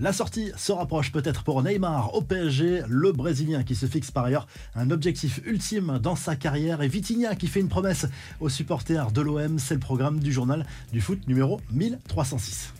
La sortie se rapproche peut-être pour Neymar au PSG, le Brésilien qui se fixe par ailleurs un objectif ultime dans sa carrière et Vitinha qui fait une promesse aux supporters de l'OM, c'est le programme du journal du foot numéro 1306.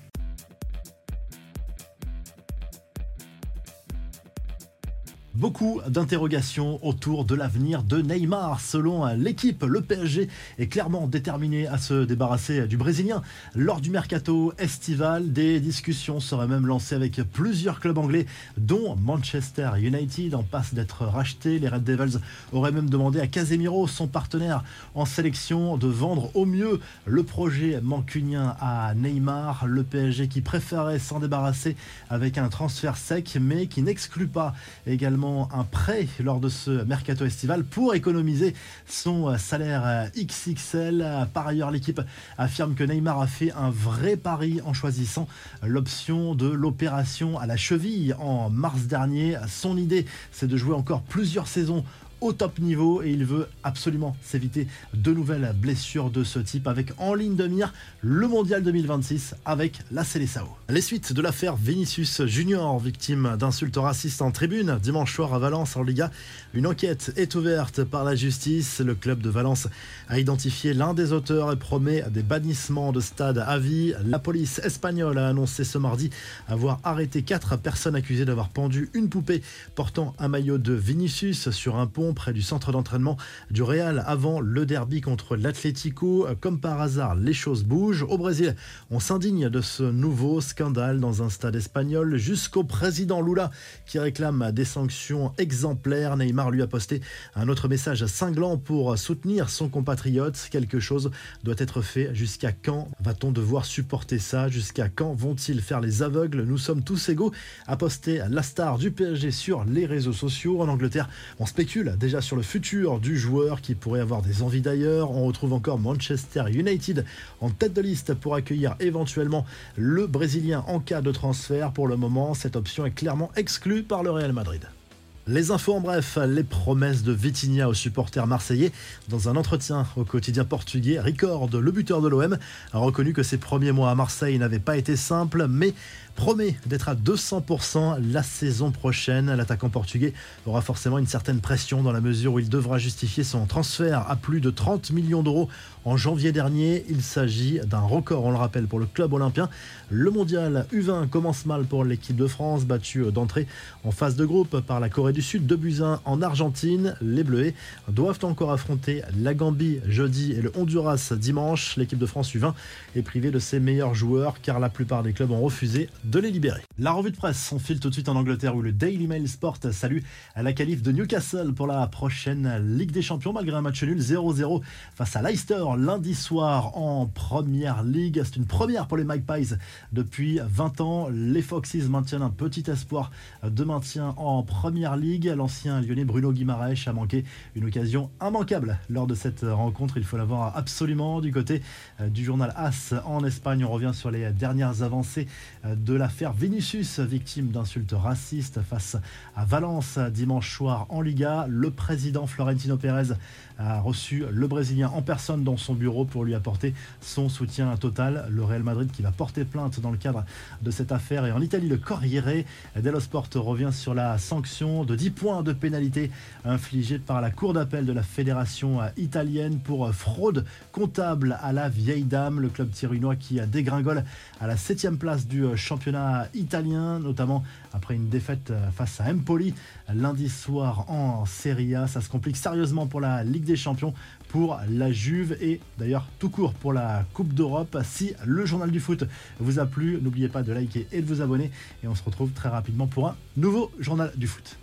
Beaucoup d'interrogations autour de l'avenir de Neymar. Selon l'équipe, le PSG est clairement déterminé à se débarrasser du Brésilien. Lors du mercato estival, des discussions seraient même lancées avec plusieurs clubs anglais, dont Manchester United en passe d'être racheté. Les Red Devils auraient même demandé à Casemiro, son partenaire en sélection, de vendre au mieux le projet mancunien à Neymar. Le PSG qui préférait s'en débarrasser avec un transfert sec, mais qui n'exclut pas également un prêt lors de ce mercato estival pour économiser son salaire XXL. Par ailleurs, l'équipe affirme que Neymar a fait un vrai pari en choisissant l'option de l'opération à la cheville en mars dernier. Son idée, c'est de jouer encore plusieurs saisons au top niveau et il veut absolument s'éviter de nouvelles blessures de ce type avec en ligne de mire le mondial 2026 avec la Célessao. Les suites de l'affaire Vinicius Junior, victime d'insultes racistes en tribune dimanche soir à Valence en Liga. Une enquête est ouverte par la justice. Le club de Valence a identifié l'un des auteurs et promet des bannissements de stade à vie. La police espagnole a annoncé ce mardi avoir arrêté quatre personnes accusées d'avoir pendu une poupée portant un maillot de Vinicius sur un pont près du centre d'entraînement du Real avant le derby contre l'Atlético. Comme par hasard, les choses bougent. Au Brésil, on s'indigne de ce nouveau scandale dans un stade espagnol jusqu'au président Lula qui réclame des sanctions exemplaires. Neymar lui a posté un autre message cinglant pour soutenir son compatriote. Quelque chose doit être fait. Jusqu'à quand va-t-on devoir supporter ça? Jusqu'à quand vont-ils faire les aveugles? Nous sommes tous égaux. A posté la star du PSG sur les réseaux sociaux. En Angleterre, on spécule déjà sur le futur du joueur qui pourrait avoir des envies d'ailleurs. On retrouve encore Manchester United en tête de liste pour accueillir éventuellement le Brésilien en cas de transfert. Pour le moment, cette option est clairement exclue par le Real Madrid. Les infos en bref, les promesses de Vitinha aux supporters marseillais. Dans un entretien au quotidien portugais, Ricord, le buteur de l'OM, a reconnu que ses premiers mois à Marseille n'avaient pas été simples, mais promet d'être à 200% la saison prochaine. L'attaquant portugais aura forcément une certaine pression dans la mesure où il devra justifier son transfert à plus de 30 millions d'euros en janvier dernier. Il s'agit d'un record, on le rappelle, pour le club olympien. Le mondial U20 commence mal pour l'équipe de France, battue d'entrée en phase de groupe par la Corée du Sud, de Buzyn en Argentine. Les Bleus doivent encore affronter la Gambie jeudi et le Honduras dimanche. L'équipe de France U20 est privée de ses meilleurs joueurs car la plupart des clubs ont refusé de les libérer. La revue de presse, on file tout de suite en Angleterre où le Daily Mail Sport salue la qualif de Newcastle pour la prochaine Ligue des Champions malgré un match nul 0-0 face à Leicester lundi soir en Première Ligue. C'est une première pour les Magpies depuis 20 ans. Les Foxes maintiennent un petit espoir de maintien en Première Ligue. L'ancien lyonnais Bruno Guimaraes a manqué une occasion immanquable lors de cette rencontre. Il faut l'avoir absolument du côté du journal AS en Espagne. On revient sur les dernières avancées de l'affaire Vinicius, victime d'insultes racistes face à Valence dimanche soir en Liga. Le président Florentino Pérez a reçu le Brésilien en personne dans son bureau pour lui apporter son soutien total. Le Real Madrid qui va porter plainte dans le cadre de cette affaire. Et en Italie, le Corriere dello Sport revient sur la sanction de 10 points de pénalité infligée par la Cour d'appel de la Fédération italienne pour fraude comptable à la vieille dame. Le club tirinois qui a dégringole à la 7 place du championnat italien, notamment après une défaite face à Empoli lundi soir en Serie A. Ça se complique sérieusement pour la Ligue des Champions, pour la Juve et d'ailleurs tout court pour la Coupe d'Europe. Si le journal du foot vous a plu, n'oubliez pas de liker et de vous abonner et on se retrouve très rapidement pour un nouveau journal du foot.